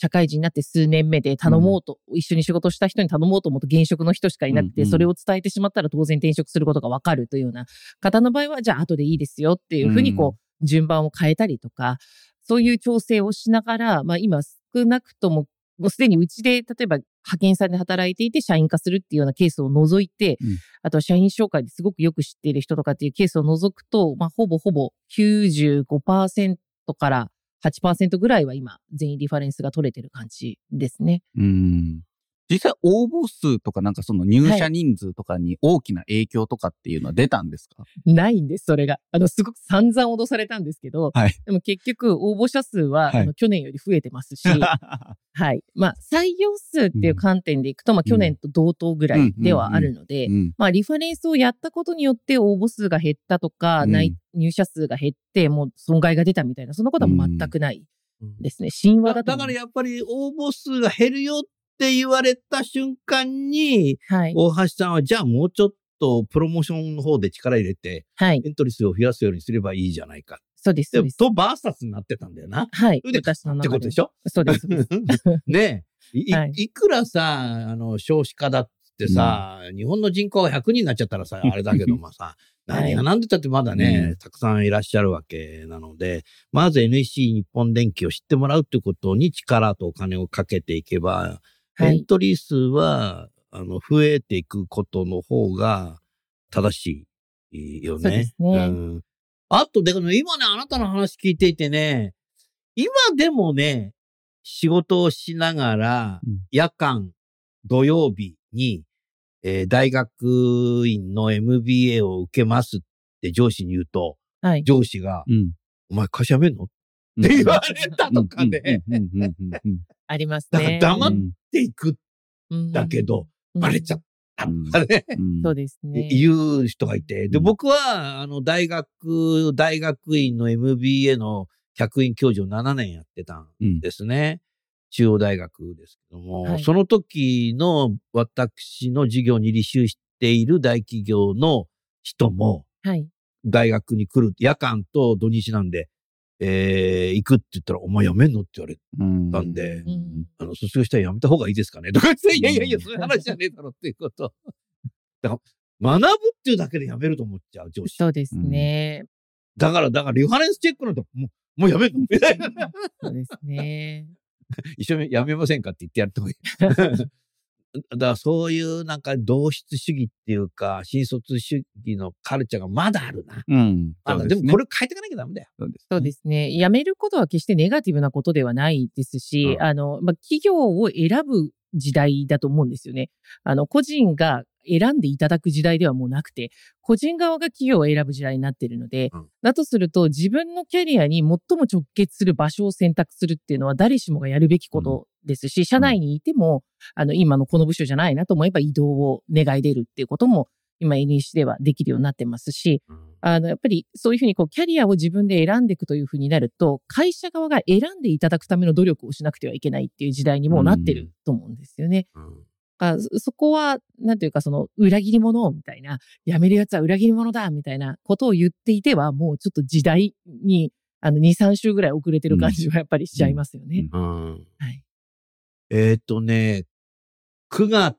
社会人になって数年目で頼もうと、一緒に仕事した人に頼もうと思うと現職の人しかいなくて、うんうんそれを伝えてしまったら当然転職することがわかるというような方の場合は、じゃあ後でいいですよっていうふうにこう、順番を変えたりとか、そういう調整をしながら、まあ今少なくとも、もうすでにうちで、例えば派遣さんで働いていて社員化するっていうようなケースを除いて、うん。あとは社員紹介ですごくよく知っている人とかっていうケースを除くと、まあほぼほぼ95%から8%ぐらいは今、全員リファレンスが取れてる感じですね。うん実際応募数とかなんかその入社人数とかに大きな影響とかっていうのは出たんですか、ないんです、それが。あの、すごく散々脅されたんですけど、はい。でも結局応募者数は、はい。あの去年より増えてますし、(laughs) はい。まあ、採用数っていう観点でいくと、まあ、去年と同等ぐらいではあるので、うん。まあ、リファレンスをやったことによって応募数が減ったとか、うん。内入社数が減って、もう損害が出たみたいな、そんなことは全くないですね。神話だだから。やっぱり応募数が減るよって言われた瞬間に、はい。大橋さんはじゃあもうちょっとプロモーションの方で力入れて、はい。エントリー数を増やすようにすればいいじゃないか。そうです、そうです。と、バーサスになってたんだよな。はい。で私の中ってことでしょ？そうです。ねえ。い,い、はいいくらさ、あの、少子化だってさ、日本の人口が100人になっちゃったらさ、あれだけどもさ、(laughs) 何が何でたってまだね、うんたくさんいらっしゃるわけなので、まず NEC 日本電機を知ってもらうってことに力とお金をかけていけば、はい。エントリー数は、あの、増えていくことの方が正しいよね。そうですねん。あと、でも今ね、あなたの話聞いていてね、今でもね、仕事をしながらうん、夜間、土曜日に、えー大学院の MBA を受けますって上司に言うと、はい。上司が、うんお前会社辞めんの？って言われたとかね、ありますだからね。黙っていくうんだけど、バレちゃった。たとかね。うんそうですね。言う人がいて。で、うん僕は、あの、大学、大学院の MBA の客員教授を7年やってたんですね。中央大学ですけども、はいその時の私の授業に履修している大企業の人も、はい。大学に来る、夜間と土日なんで、えー、行くって言ったら、お前辞めんの？って言われたんでうんあの、卒業したら辞めた方がいいですかね？とか言って、いやいやいや、そういう話じゃねえだろっていうこと。(laughs) だから、学ぶっていうだけで辞めると思っちゃう、上司。そうですね。だから、だから、リファレンスチェックのと、もう、もう辞めんの？みたいな。そうですね。(laughs) 一緒に辞めませんかって言ってやるといい。だからそういうなんか同質主義っていうか、新卒主義のカルチャーがまだあるな。うん。まだそうねでもこれ変えていかなきゃダメだよ。そうですねそうですね。辞めることは決してネガティブなことではないですし、うんあの、まあ、企業を選ぶ時代だと思うんですよね。あの、個人が選んでいただく時代ではもうなくて、個人側が企業を選ぶ時代になっているので、うん。だとすると自分のキャリアに最も直結する場所を選択するっていうのは誰しもがやるべきことですし、社内にいても、あの、今のこの部署じゃないなと思えば移動を願い出るっていうことも、今 NEC ではできるようになってますし、あの、やっぱりそういうふうにこう、キャリアを自分で選んでいくというふうになると、会社側が選んでいただくための努力をしなくてはいけないっていう時代にもうなってると思うんですよね。あそそこは、なんていうか、その、裏切り者みたいな、辞める奴は裏切り者だみたいなことを言っていては、もうちょっと時代に、あの、2、3週ぐらい遅れてる感じはやっぱりしちゃいますよね。うん。はい。えっ、とね、9月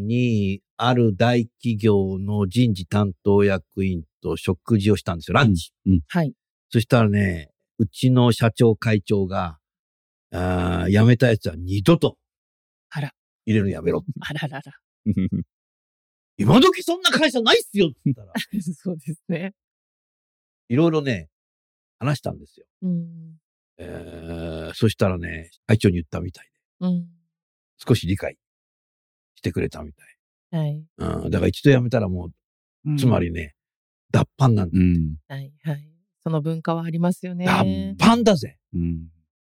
にある大企業の人事担当役員と食事をしたんですよ、ランチ。はい。そしたらね、うちの社長会長が、あー辞めたやつは二度とあら。入れるのやめろって。あららら。(laughs) 今時そんな会社ないっすよって言ったら、(laughs) そうですね。いろいろね、話したんですよ。うん。えー、そしたらね、会長に言ったみたいで、うん。少し理解してくれたみたい。はい。うん、だから一度辞めたらもう、つまりね、脱藩なんだ。うん。はい。はい。その文化はありますよね。脱藩だぜ。うん。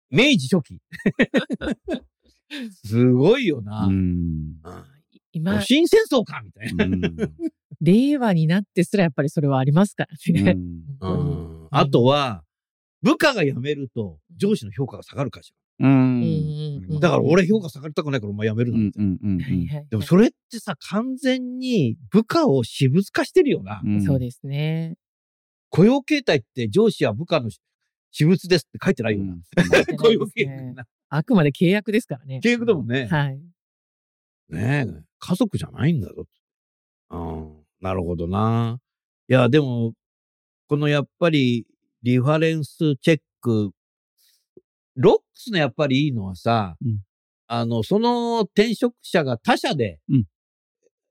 明治初期。(laughs) (laughs) すごいよな。ううんん。今、新戦争かみたいな。(laughs) 令和になってすらやっぱりそれはありますからね。あとは、部下が辞めると上司の評価が下がる会社。うん。うんだから俺評価下がりたくないからお前辞めるな。うん。うん。うん。はいはい。でもそれってさ、完全に部下を私物化してるよな。うんそうですね。雇用形態って上司は部下の私物ですって書いてないよな。(laughs) 雇用形態な。あくまで契約ですからね。契約だもんね。はい。ねえ、家族じゃないんだぞ。うん、なるほどな。いや、でも、このやっぱり、リファレンスチェック、ロックスのやっぱりいいのはさ、うんあの、その転職者が他社で、うん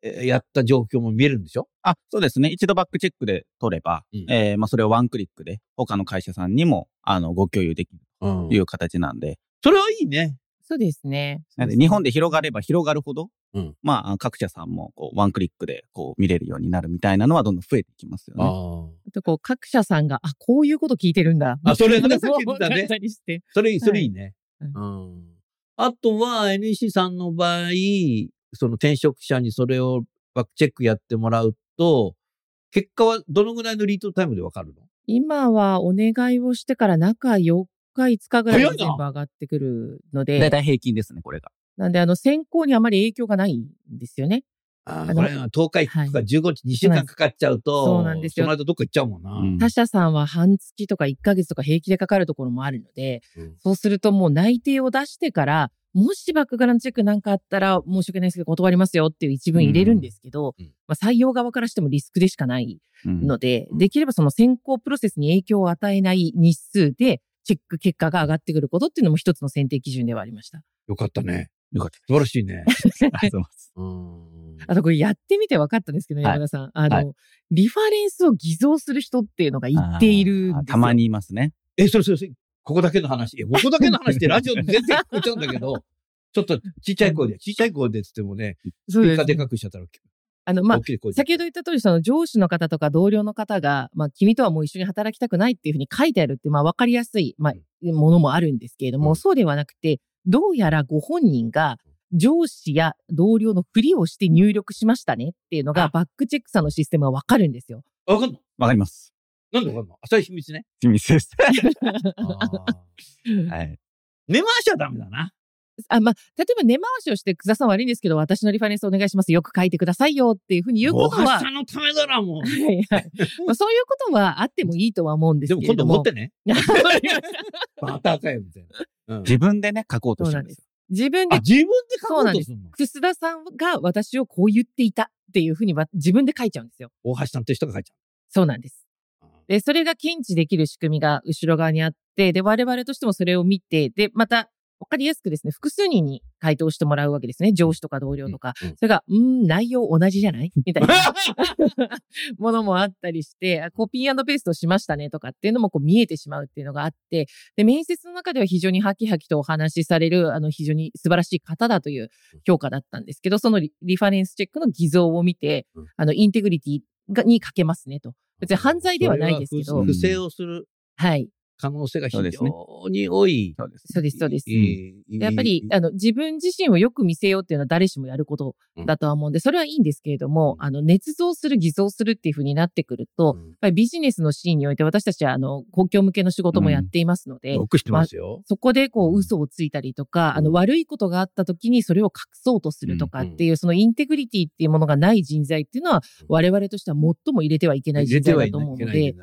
えやった状況も見えるんでしょ？あ、そうですね。一度バックチェックで取れば、うんえーまあ、それをワンクリックで、他の会社さんにも、あの、ご共有できるうんという形なんで、それはいいね。そうですね。なんで日本で広がれば広がるほど、うんまあ、各社さんも、こう、ワンクリックで、こう、見れるようになるみたいなのはどんどん増えていきますよね。ああとこう、各社さんが、あ、こういうこと聞いてるんだ。あそれねさっき言ってたね。(laughs) それいい、それいいね。はいうん。あとは NEC さんの場合、その転職者にそれをバックチェックやってもらうと、結果はどのぐらいのリードタイムでわかるの？今はお願いをしてから中4日、5日ぐらいで全部上がってくるのだいで、たい平均ですね、これが。なんであの選考にあまり影響がないんですよね。ああ、これは10日行くか15日、2週間かかっちゃうと、そうなんですよ。その間どっか行っちゃうもんな。うん。他社さんは半月とか1ヶ月とか平気でかかるところもあるので、うん。そうするともう内定を出してから、もしバックグラウンドチェックなんかあったら申し訳ないですけど断りますよっていう一文入れるんですけど、うん。うんまあ、採用側からしてもリスクでしかないうんので、うん。できればその選考プロセスに影響を与えない日数でチェック結果が上がってくることっていうのも一つの選定基準ではありました。よかったね。よかった。素晴らしいね。(laughs) ありがとうございます。うん。あとこれやってみて分かったんですけど、はい山田さん。あの、はいリファレンスを偽造する人っていうのが言っているたまにいますね。え、それそれそれ、ここだけの話。いや、ここだけの話ってラジオで全然聞こえちゃうんだけど、ちょっとちっちゃい声で、ちっちゃい声でっつってもね、そうですピッカでかくしちゃったら、あの、まあ。先ほど言った通り、その上司の方とか同僚の方が、まあ、君とはもう一緒に働きたくないっていうふうに書いてあるって、まあ、わかりやすい、まあ、ものもあるんですけれども、うんそうではなくて、どうやらご本人が上司や同僚のふりをして入力しましたねっていうのが、あバックチェックさんのシステムはわかるんですよ。わかんのわかります。なんでわかんの浅い秘密ね。秘密です。(laughs) はい。根回しちゃダメだな。あ、まあ、例えば根回しをして、草さん悪いんですけど、私のリファレンスお願いします。よく書いてくださいよっていうふうに言うことは、大橋さんのためならもう。はいはい。まあ、そういうことはあってもいいとは思うんですでも今けれども。度持ってね。(laughs) バターかよ、みたいな。うん自分でね、書こうとしてるんですよ。自分であ、、自分で書こうとするの？楠田さんが私をこう言っていたっていうふうには自分で書いちゃうんですよ。大橋さんという人が書いちゃそうなんです。う。で、それが検知できる仕組みが後ろ側にあって、で、我々としてもそれを見て、で、また、わかりやすくですね、複数人に回答してもらうわけですね。上司とか同僚とか。うん。うん。それが、うーん、内容同じじゃない？みたいな。(laughs) ものもあったりして、あコピーペーストしましたねとかっていうのもこう見えてしまうっていうのがあって、で、面接の中では非常にハキハキとお話しされる、あの、非常に素晴らしい方だという評価だったんですけど、そのリリファレンスチェックの偽造を見てうん、あの、インテグリティがにかけますねと。別に犯罪ではないですけど。不正をする。はい。可能性が非常に多い。そうです。そうです、そうです。やっぱり、あの、自分自身をよく見せようっていうのは誰しもやることだとは思うんで、それはいいんですけれども、うん。あの、捏造する、偽造するっていう風になってくると、うん。やっぱりビジネスのシーンにおいて私たちは、あの、公共向けの仕事もやっていますので、よく知ってますよ。そこでこう嘘をついたりとか、あのうん悪いことがあった時にそれを隠そうとするとかっていう、そのインテグリティっていうものがない人材っていうのは、我々としては最も入れてはいけない人材だと思うので、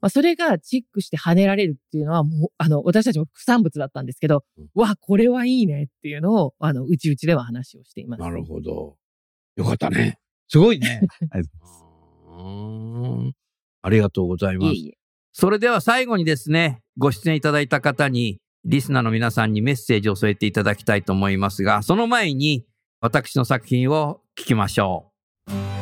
まあ、それがチェックして跳ねられるっていうのは、もう、あの、私たちも副産物だったんですけど、うんわ、これはいいねっていうのを、あの、うちうちでは話をしています。なるほど。よかったね。すごいね。(laughs) ありがとうーんありがとうございます。いえいえ。それでは最後にですね、ご出演いただいた方に、リスナーの皆さんにメッセージを添えていただきたいと思いますが、その前に私の作品を聞きましょ皇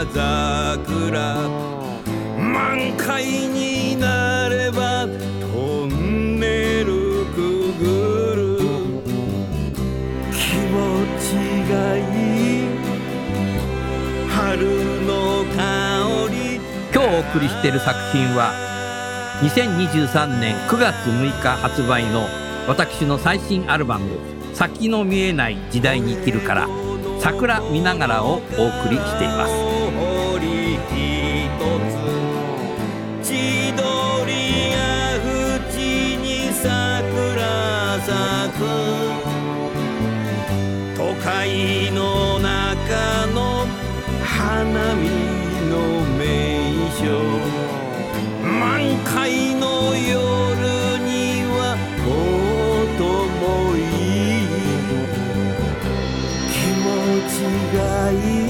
桜満開になればトンネルくぐる。気持ちがいい。春の香り。今日お送りしている作品は、2023年9月6日発売の私の最新アルバム、先の見えない時代に生きるから、桜見ながらをお送りしています。森一つ千鳥が淵に桜咲く都会の中の花見の名所満開の夜持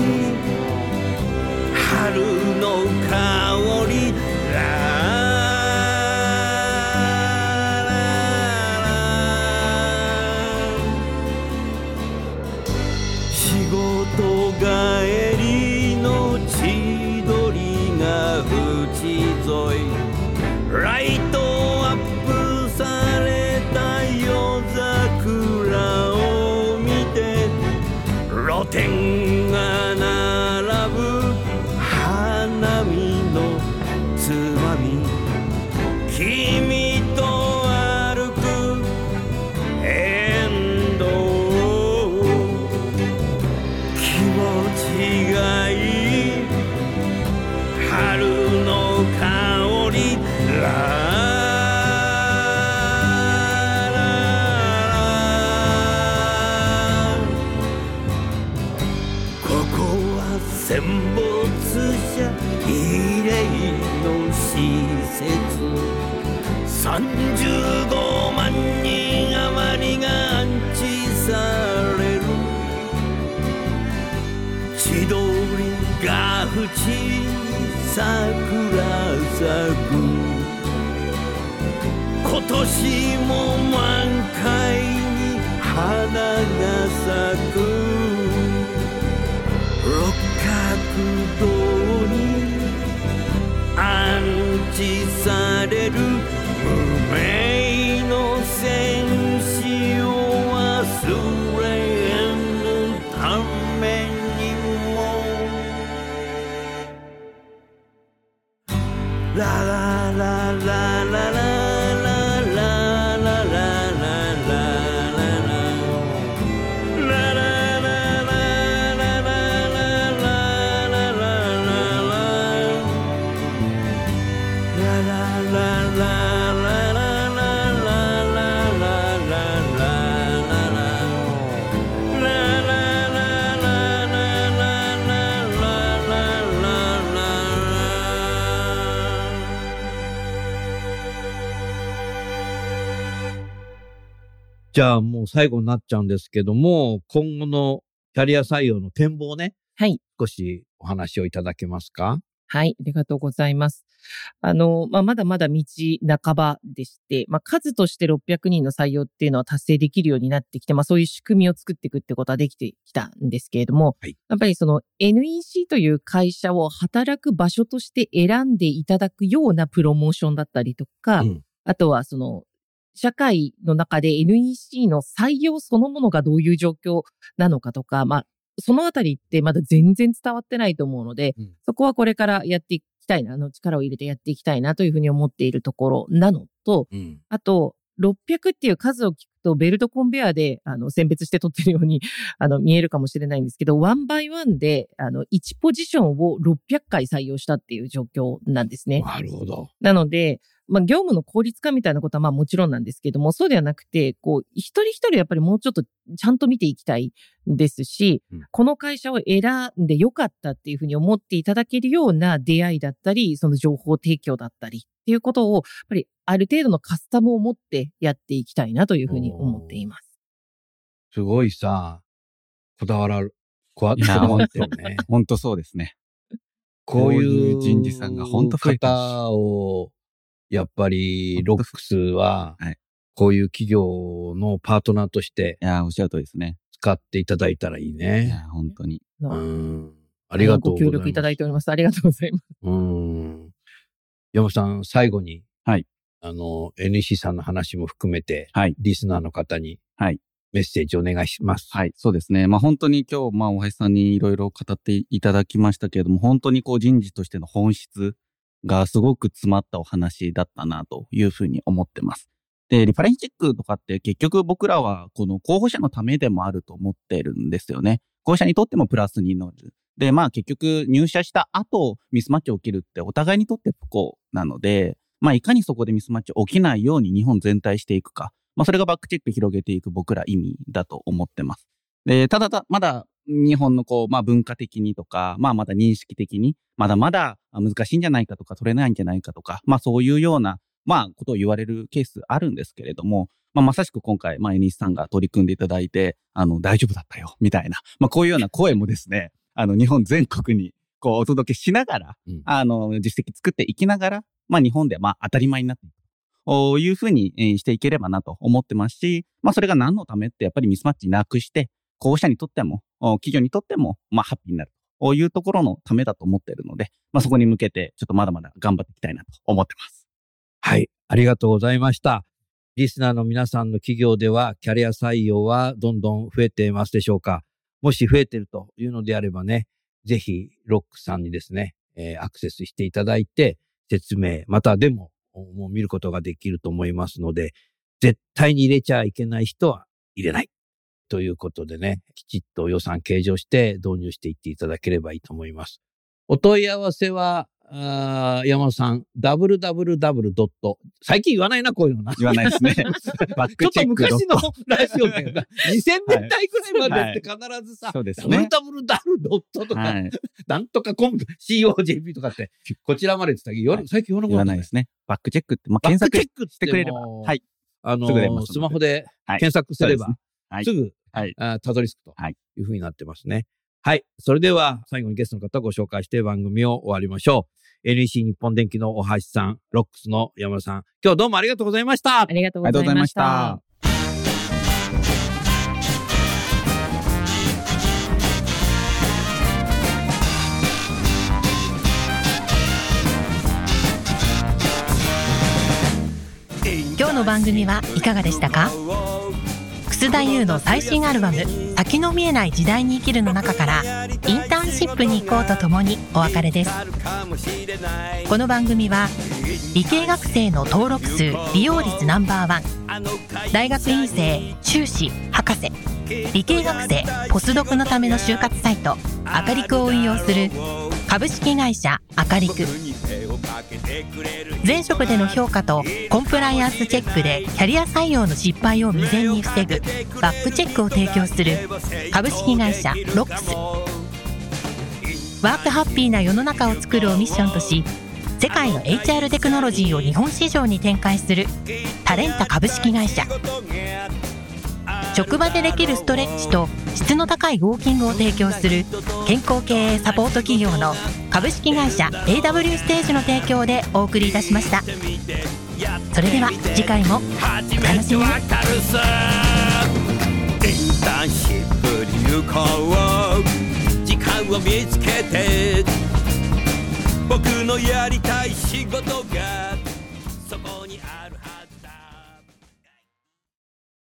もう最後になっちゃうんですけども、今後のキャリア採用の展望ね、はい。少しお話をいただけますか？はい。ありがとうございます。あの、まあ、まだまだ道半ばでして、まあ、数として600人の採用っていうのは達成できるようになってきて、まあ、そういう仕組みを作っていくってことはできてきたんですけれども、はいやっぱりその NEC という会社を働く場所として選んでいただくようなプロモーションだったりとか、うんあとはその、社会の中で NEC の採用そのものがどういう状況なのかとか、まあ、そのあたりってまだ全然伝わってないと思うので、うんそこはこれからやっていきたいな、あの力を入れてやっていきたいなというふうに思っているところなのと、うん。あと、600っていう数を聞くと、ベルトコンベアで、あの、選別して取ってるように、あの、見えるかもしれないんですけど、ワンバイワンで、あの、1ポジションを600回採用したっていう状況なんですね。なるほど。なので、まあ、業務の効率化みたいなことはまあもちろんなんですけども、そうではなくて、こう、一人一人やっぱりもうちょっとちゃんと見ていきたいですし、うんこの会社を選んでよかったっていうふうに思っていただけるような出会いだったり、その情報提供だったりっていうことを、やっぱりある程度のカスタムを持ってやっていきたいなというふうに思っています。すごいさ、こだわらる、こわいやこだわってるね。本当そうですね。こういこう人事さんが本当書いてほしい方を、やっぱり、ロックスははい、こういう企業のパートナーとしていやー、おっしゃる通りですね。使っていただいたらいいいね。やー、本当に。うん。ありがとうございます。ご協力いただいております。ありがとうございます。うん。山本さん、最後に、はい。あの、NEC さんの話も含めて、はい。リスナーの方に、はい。メッセージお願いします。はい、そうですね。まあ本当に今日、まあ大橋さんにいろいろ語っていただきましたけれども、本当にこう人事としての本質がすごく詰まったお話だったなというふうに思ってます。で、リファレンスチェックとかって結局僕らはこの候補者のためでもあると思ってるんですよね。候補者にとってもプラスになる。で、まあ結局入社した後ミスマッチ起きるってお互いにとって不幸なので、まあいかにそこでミスマッチ起きないように日本全体していくか。まあそれがバックチェック広げていく僕ら意味だと思ってます。で、ただた、まだ日本のこう、まあ文化的にとか、まあまだ認識的に、まだまだ難しいんじゃないかとか取れないんじゃないかとか、まあそういうような、まあことを言われるケースあるんですけれども、まあまさしく今回、まあ NEC さんが取り組んでいただいて、あの、大丈夫だったよ、みたいな、まあこういうような声もですね、あの、日本全国にこうお届けしながら、うんあの、実績作っていきながら、まあ日本でまあ当たり前になっていく。こういうふうにえーしていければなと思ってますし、まあそれが何のためってやっぱりミスマッチなくして、候補者にとっても、企業にとっても、まあハッピーになる。こういうところのためだと思っているので、まあそこに向けてちょっとまだまだ頑張っていきたいなと思ってます。はい。ありがとうございました。リスナーの皆さんの企業では、キャリア採用はどんどん増えていますでしょうかもし増えているというのであればね、ぜひ、ロックさんにですね、えーアクセスしていただいて、説明、またでも、もう見ることができると思いますので、絶対に入れちゃいけない人は入れない。ということでね、きちっと予算計上して導入していっていただければいいと思います。お問い合わせは、あー山本さん、www. 最近言わないな、こういうのな。言わないですね。(laughs) バッちょっとクチェック昔のラジオだよな。2000年代ぐらいまはいでって必ずさ、そうですね。www. とか、はい。なんとかコム、COJP とかって、こちらまでって言ったけど、はい最近言わなく言なないですね。バックチェックって、まあ、検索クチェックっしてくれれば。はい。あのすぐ出ますのでスマホではい検索すればすぐ、はいあたどり着くとはいいうふうになってますね。はい。それでは、最後にゲストの方をご紹介して番組を終わりましょう。NEC 日本電機の大橋さん、ロックスの山田さん、今日どうもありがとうございましたあ。りがとうございました。。今日の番組はいかがでしたか？楠田優の最新アルバム「先の見えない時代に生きる」の中から「インターンシップに行こうとともにお別れです。この番組は理系学生の登録数利用率ナンバーワン大学院生修士博士理系学生ポスドクのための就活サイトアカリクを運用する株式会社アカリク前職での評価とコンプライアンスチェックでキャリア採用の失敗を未然に防ぐバックチェックを提供する株式会社ロックス。ワークハッピーな世の中を作るをミッションとし世界の HR テクノロジーを日本市場に展開するタレンタ株式会社。職場でできるストレッチと質の高いウォーキングを提供する健康経営サポート企業の株式会社 AW ステージの提供でお送りいたしました。それでは次回もお楽しみに。インターンシップに行こう時間を見つけて僕のやりたい仕事が